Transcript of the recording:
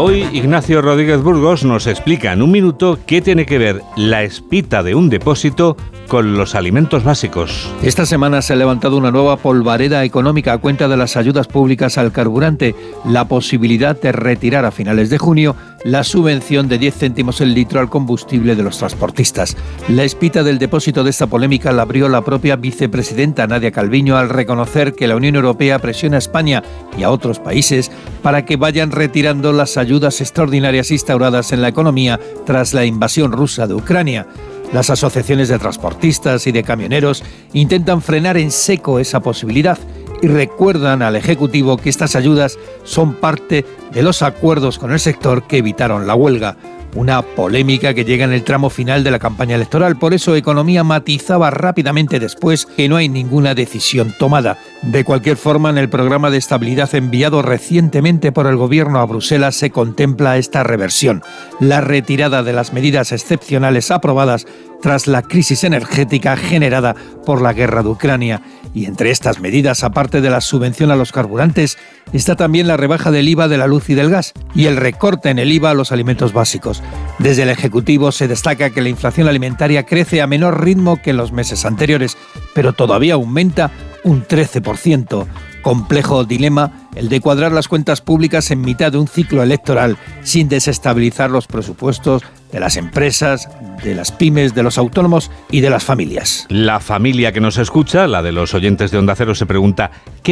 Hoy Ignacio Rodríguez Burgos nos explica en un minuto qué tiene que ver la espita de un depósito con los alimentos básicos. Esta semana se ha levantado una nueva polvareda económica a cuenta de las ayudas públicas al carburante, la posibilidad de retirar a finales de junio la subvención de 10 céntimos el litro al combustible de los transportistas. La espita del depósito de esta polémica la abrió la propia vicepresidenta Nadia Calviño al reconocer que la Unión Europea presiona a España y a otros países para que vayan retirando las ayudas extraordinarias instauradas en la economía tras la invasión rusa de Ucrania. Las asociaciones de transportistas y de camioneros intentan frenar en seco esa posibilidad y recuerdan al Ejecutivo que estas ayudas son parte de los acuerdos con el sector que evitaron la huelga. Una polémica que llega en el tramo final de la campaña electoral. Por eso Economía matizaba rápidamente después que no hay ninguna decisión tomada. De cualquier forma, en el programa de estabilidad enviado recientemente por el gobierno a Bruselas se contempla esta reversión, la retirada de las medidas excepcionales aprobadas tras la crisis energética generada por la guerra de Ucrania. Y entre estas medidas, aparte de la subvención a los carburantes, está también la rebaja del IVA de la luz y del gas y el recorte en el IVA a los alimentos básicos. Desde el Ejecutivo se destaca que la inflación alimentaria crece a menor ritmo que en los meses anteriores, pero todavía aumenta un 13%. Complejo dilema el de cuadrar las cuentas públicas en mitad de un ciclo electoral sin desestabilizar los presupuestos de las empresas, de las pymes, de los autónomos y de las familias. La familia que nos escucha, la de los oyentes de Onda Cero, se pregunta, ¿qué